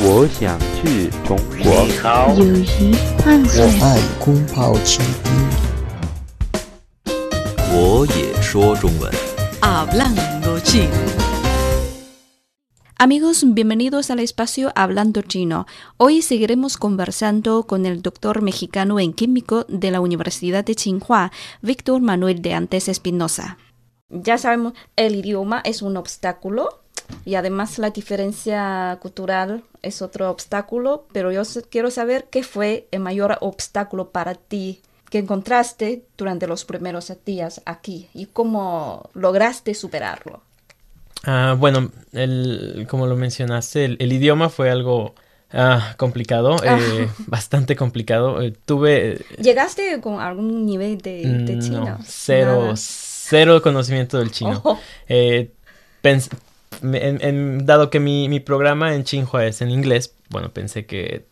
我想去中国。你好，友谊换我算爱空泡倾听。我也说中文。 Hablando chino. Amigos, bienvenidos al espacio Hablando Chino. Hoy seguiremos conversando con el doctor mexicano en químico de la Universidad de Tsinghua, Víctor Manuel de Antes Espinosa. Ya sabemos, el idioma es un obstáculo y además la diferencia cultural es otro obstáculo, pero yo quiero saber qué fue el mayor obstáculo para ti que encontraste durante los primeros días aquí y cómo lograste superarlo. Ah, bueno, el, como lo mencionaste, el, el idioma fue algo ah, complicado, eh, bastante complicado. Eh, tuve ¿Llegaste con algún nivel de, de mm, chino? no, cero, Nada. cero conocimiento del chino. Oh, Eh, en- en- dado que mi, mi programa en Tsinghua es en inglés, bueno, pensé que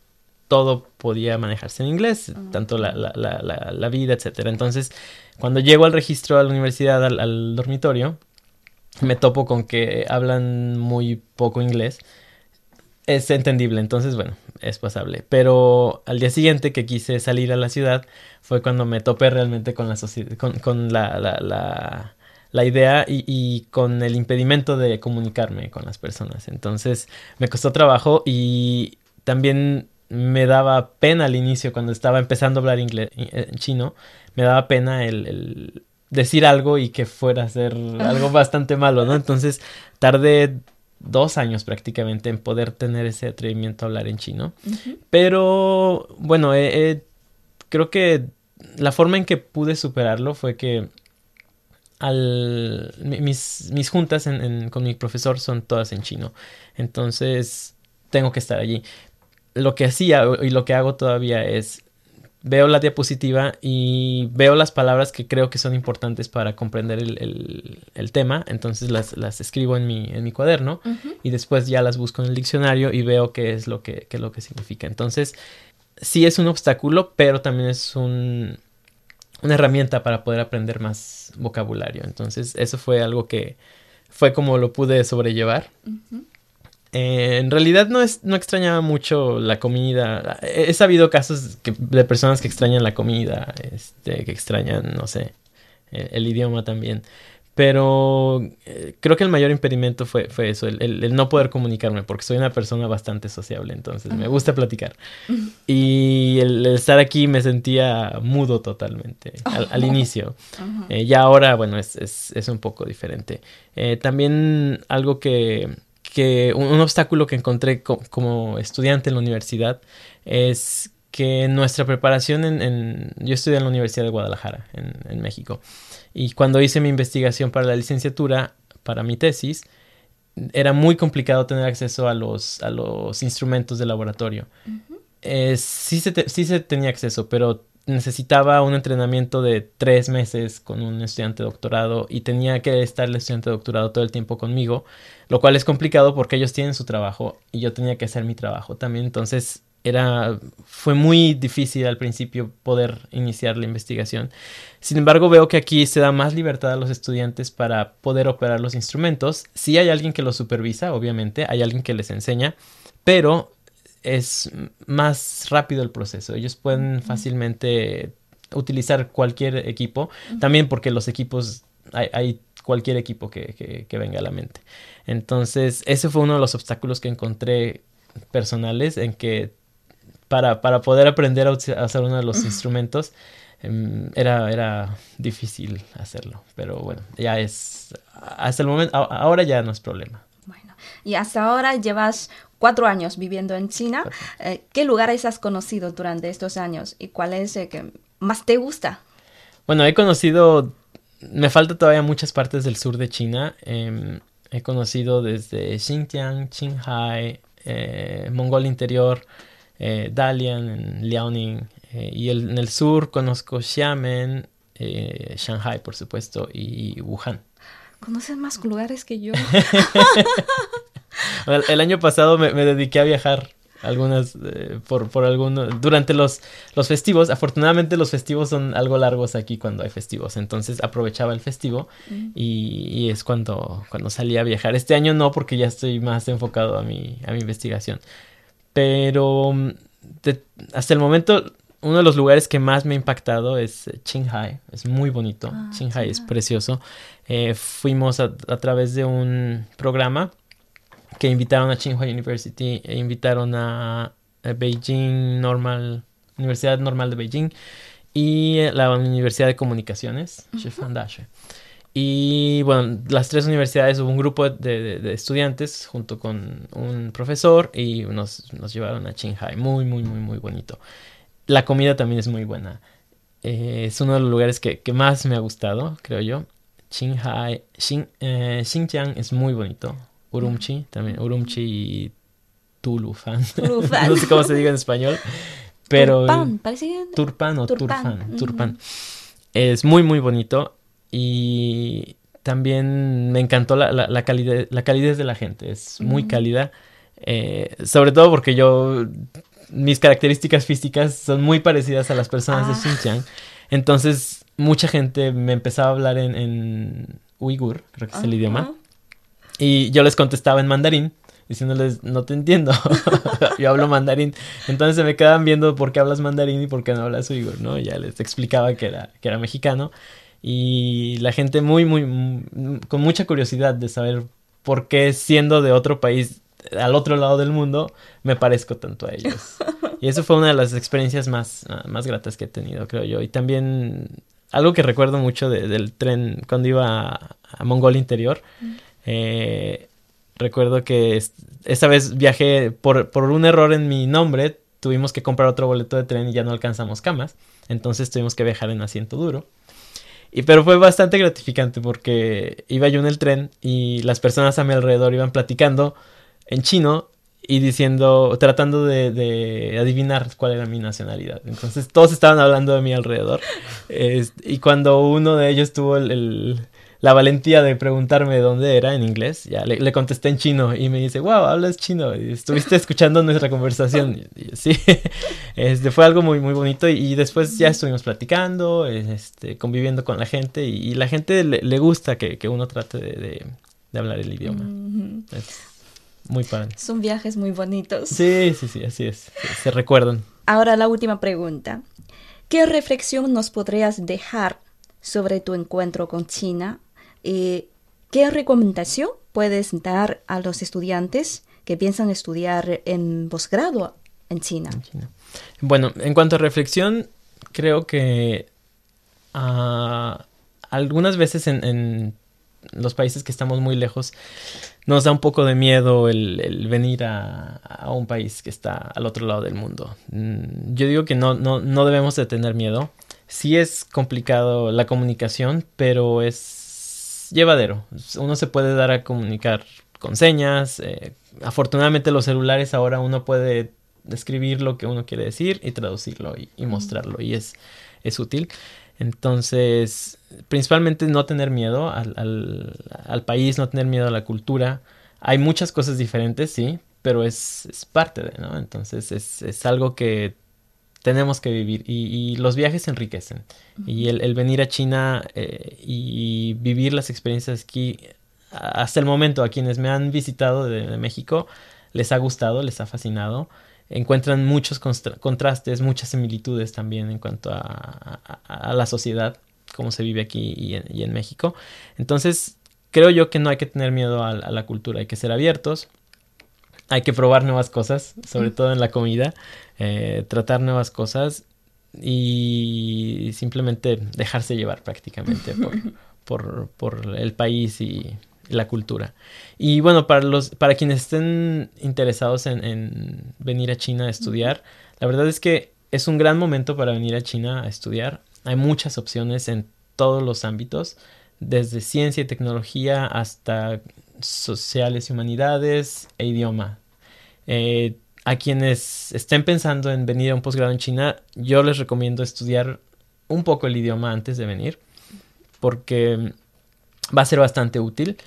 todo podía manejarse en inglés, tanto la, la, la, la, vida, etcétera. Entonces, cuando llego al registro a la universidad, al, al dormitorio, me topo con que hablan muy poco inglés. Es entendible, entonces, bueno, es pasable. Pero al día siguiente que quise salir a la ciudad, fue cuando me topé realmente con la sociedad, con, con la, la, la, la idea y, y con el impedimento de comunicarme con las personas. Entonces me costó trabajo y también me daba pena al inicio cuando estaba empezando a hablar inglés, en chino, me daba pena el, el decir algo y que fuera a ser algo bastante malo, ¿no? Entonces tardé dos años prácticamente en poder tener ese atrevimiento a hablar en chino. Pero bueno, eh, eh, creo que la forma en que pude superarlo fue que al, mi- mis, mis juntas en- en- con mi profesor son todas en chino. Entonces tengo que estar allí. Lo que hacía y lo que hago todavía es veo la diapositiva y veo las palabras que creo que son importantes para comprender el, el- el tema. Entonces las, las escribo en mi, en mi cuaderno y después ya las busco en el diccionario y veo qué es lo que, qué es lo que significa. Entonces sí es un obstáculo, pero también es un, una herramienta para poder aprender más vocabulario. Entonces, eso fue algo que fue como lo pude sobrellevar. Eh, en realidad no, es, no extrañaba mucho la comida. He, he sabido casos que- de personas que extrañan la comida, este, que extrañan, no sé, el idioma también. Pero eh, creo que el mayor impedimento fue, fue eso, el, el- el no poder comunicarme, porque soy una persona bastante sociable, entonces me gusta platicar. Y el, el estar aquí me sentía mudo totalmente al, al inicio. Eh, ya ahora, bueno, es, es, es un poco diferente. Eh, también algo que, que un, un obstáculo que encontré co- como estudiante en la universidad es que nuestra preparación en, en- yo estudié en la Universidad de Guadalajara, en, en México, y cuando hice mi investigación para la licenciatura, para mi tesis, era muy complicado tener acceso a los, a los instrumentos de laboratorio. Eh, sí, se te- sí se tenía acceso, pero necesitaba un entrenamiento de tres meses con un estudiante de doctorado y tenía que estar el estudiante de doctorado todo el tiempo conmigo, lo cual es complicado porque ellos tienen su trabajo y yo tenía que hacer mi trabajo también, entonces era fue muy difícil al principio poder iniciar la investigación. Sin embargo, veo que aquí se da más libertad a los estudiantes para poder operar los instrumentos. Sí hay alguien que los supervisa, obviamente, hay alguien que les enseña, pero es más rápido el proceso. Ellos pueden fácilmente utilizar cualquier equipo, también porque los equipos, hay, hay cualquier equipo que, que- que venga a la mente. Entonces, ese fue uno de los obstáculos que encontré personales en que para, para poder aprender a hacer uno de los instrumentos em, era, era difícil hacerlo. Pero bueno, ya es, hasta el momento, ahora ya no es problema. Bueno, y hasta ahora llevas cuatro años viviendo en China. Eh, ¿Qué lugares has conocido durante estos años y cuál es el que más te gusta? Bueno, he conocido, me falta todavía muchas partes del sur de China. em, he conocido desde Xinjiang, Qinghai, eh, Mongolia Interior, eh, Dalian, en Liaoning. eh, y el- en el sur conozco Xiamen, eh, Shanghai, por supuesto, y Wuhan. ¿Conoces más lugares que yo? El, el año pasado me, me dediqué a viajar algunas eh, por, por alguno durante los, los festivos. Afortunadamente los festivos son algo largos aquí cuando hay festivos. Entonces aprovechaba el festivo y, y es cuando, cuando salí a viajar. Este año no, porque ya estoy más enfocado a mi, a mi investigación. Pero mm, de- hasta el momento, uno de los lugares que más me ha impactado es eh, Qinghai. Es muy bonito. Ah, Qinghai es Qinghai. precioso. Eh, fuimos a, a través de un programa que invitaron a Tsinghua University e invitaron a, a Beijing Normal, Universidad Normal de Beijing y eh, la Universidad de Comunicaciones, Shifan Dashi. Y bueno, las tres universidades hubo un grupo de, de- de estudiantes junto con un profesor y nos, nos llevaron a Qinghai. Muy, muy, muy, muy bonito. La comida también es muy buena. Eh, es uno de los lugares que, que más me ha gustado, creo yo. Qinghai, Xin- eh, Xinjiang es muy bonito. Urumqi también, Urumqi y Tulufan. Tulufan. no sé cómo se diga en español, pero Turpan, parece que... Turpan o Turpan, Turfan, ujú. Turpan. Es muy, muy bonito y también me encantó la, la, la calidez, la calidez de la gente. Es muy Mm. cálida, eh, sobre todo porque yo, mis características físicas son muy parecidas a las personas de Ah. Xinjiang. Entonces, mucha gente me empezaba a hablar en, en uigur, creo que es el idioma. Y yo les contestaba en mandarín, diciéndoles, no te entiendo, yo hablo mandarín. Entonces se me quedaban viendo por qué hablas mandarín y por qué no hablas uigur, ¿no? Ya les explicaba que era, que era mexicano. Y la gente muy, muy, con mucha curiosidad de saber por qué siendo de otro país, al otro lado del mundo, me parezco tanto a ellos. Y eso fue una de las experiencias más, más gratas que he tenido, creo yo. Y también algo que recuerdo mucho de- del tren cuando iba a, a Mongolia Interior. eh, recuerdo que es- esa vez viajé por, por un error en mi nombre. Tuvimos que comprar otro boleto de tren y ya no alcanzamos camas. Entonces tuvimos que viajar en asiento duro. Y pero fue bastante gratificante porque iba yo en el tren y las personas a mi alrededor iban platicando en chino y diciendo, tratando de, de adivinar cuál era mi nacionalidad. Entonces todos estaban hablando de mi alrededor. Y cuando uno de ellos tuvo el- el- la valentía de preguntarme de dónde era en inglés, ya le, le contesté en chino y me dice, wow, hablas chino. Y estuviste escuchando nuestra conversación. Y yo, sí, este, fue algo muy, muy bonito. Y, y después ya estuvimos platicando, este, conviviendo con la gente. Y, y la gente le, le gusta que, que uno trate de, de- de hablar el idioma. Ujú. Es muy padre. Son viajes muy bonitos. Sí, sí, sí, así es. Se, se recuerdan. Ahora la última pregunta. ¿Qué reflexión nos podrías dejar sobre tu encuentro con China? ¿Y qué recomendación puedes dar a los estudiantes que piensan estudiar en posgrado en China? en China. Bueno, en cuanto a reflexión, creo que ah, algunas veces en, los países que estamos muy lejos nos da un poco de miedo el, venir a, a un país que está al otro lado del mundo. Mm, Yo digo que no, no, no debemos de tener miedo. Sí es complicado la comunicación, pero es llevadero. Uno se puede dar a comunicar con señas. eh, afortunadamente los celulares ahora uno puede escribir lo que uno quiere decir y traducirlo y, y mostrarlo y es, es útil. Entonces, principalmente no tener miedo al, al, al país, no tener miedo a la cultura. Hay muchas cosas diferentes, sí, pero es, es parte de, ¿no? Entonces es, es algo que tenemos que vivir y, y los viajes enriquecen. Y el, el venir a China eh, y vivir las experiencias aquí, hasta el momento a quienes me han visitado de, de México, les ha gustado, les ha fascinado. Encuentran muchos contrastes, muchas similitudes también en cuanto a, a- a la sociedad, cómo se vive aquí y en, y en México. Entonces, creo yo que no hay que tener miedo a, a la cultura, hay que ser abiertos, hay que probar nuevas cosas, sobre todo en la comida, eh, tratar nuevas cosas y simplemente dejarse llevar prácticamente por, por, por el país y la cultura. Y bueno, para los, para quienes estén interesados en, en venir a China a estudiar, la verdad es que es un gran momento para venir a China a estudiar. Hay muchas opciones en todos los ámbitos, desde ciencia y tecnología hasta sociales y humanidades e idioma. Eh, a quienes estén pensando en venir a un posgrado en China, yo les recomiendo estudiar un poco el idioma antes de venir, porque va a ser bastante útil.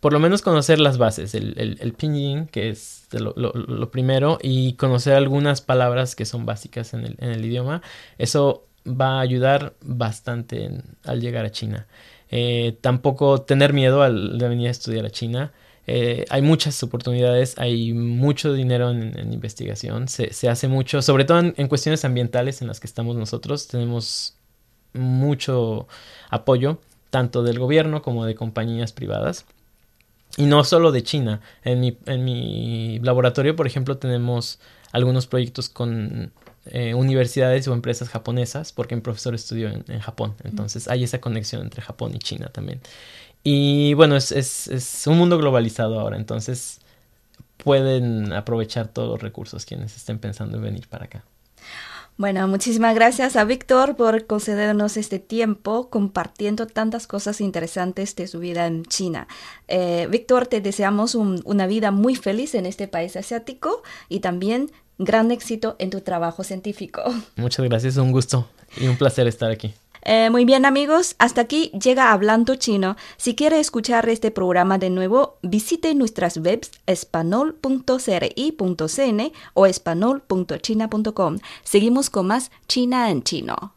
Por lo menos conocer las bases, el, el, pinyin, que es lo, primero, y conocer algunas palabras que son básicas en el, en el idioma. Eso va a ayudar bastante al llegar a China. Eh, tampoco tener miedo al de venir a estudiar a China. eh, hay muchas oportunidades, hay mucho dinero en, investigación, se, se, hace mucho, sobre todo en, cuestiones ambientales en las que estamos nosotros, tenemos mucho apoyo, tanto del gobierno como de compañías privadas. Y no solo de China. En mi, en mi laboratorio, por ejemplo, tenemos algunos proyectos con eh, universidades o empresas japonesas, porque mi profesor estudió en, en, Japón. Entonces hay esa conexión entre Japón y China también. Y bueno, es, es, es un mundo globalizado ahora, entonces pueden aprovechar todos los recursos quienes estén pensando en venir para acá. Bueno, muchísimas gracias a Víctor por concedernos este tiempo compartiendo tantas cosas interesantes de su vida en China. Eh, Víctor, te deseamos un, una vida muy feliz en este país asiático y también gran éxito en tu trabajo científico. Muchas gracias, un gusto y un placer estar aquí. Eh, muy bien amigos, hasta aquí llega Hablando Chino. Si quiere escuchar este programa de nuevo, visite nuestras webs espanol.cri.cn o espanol.china.com. Seguimos con más China en chino.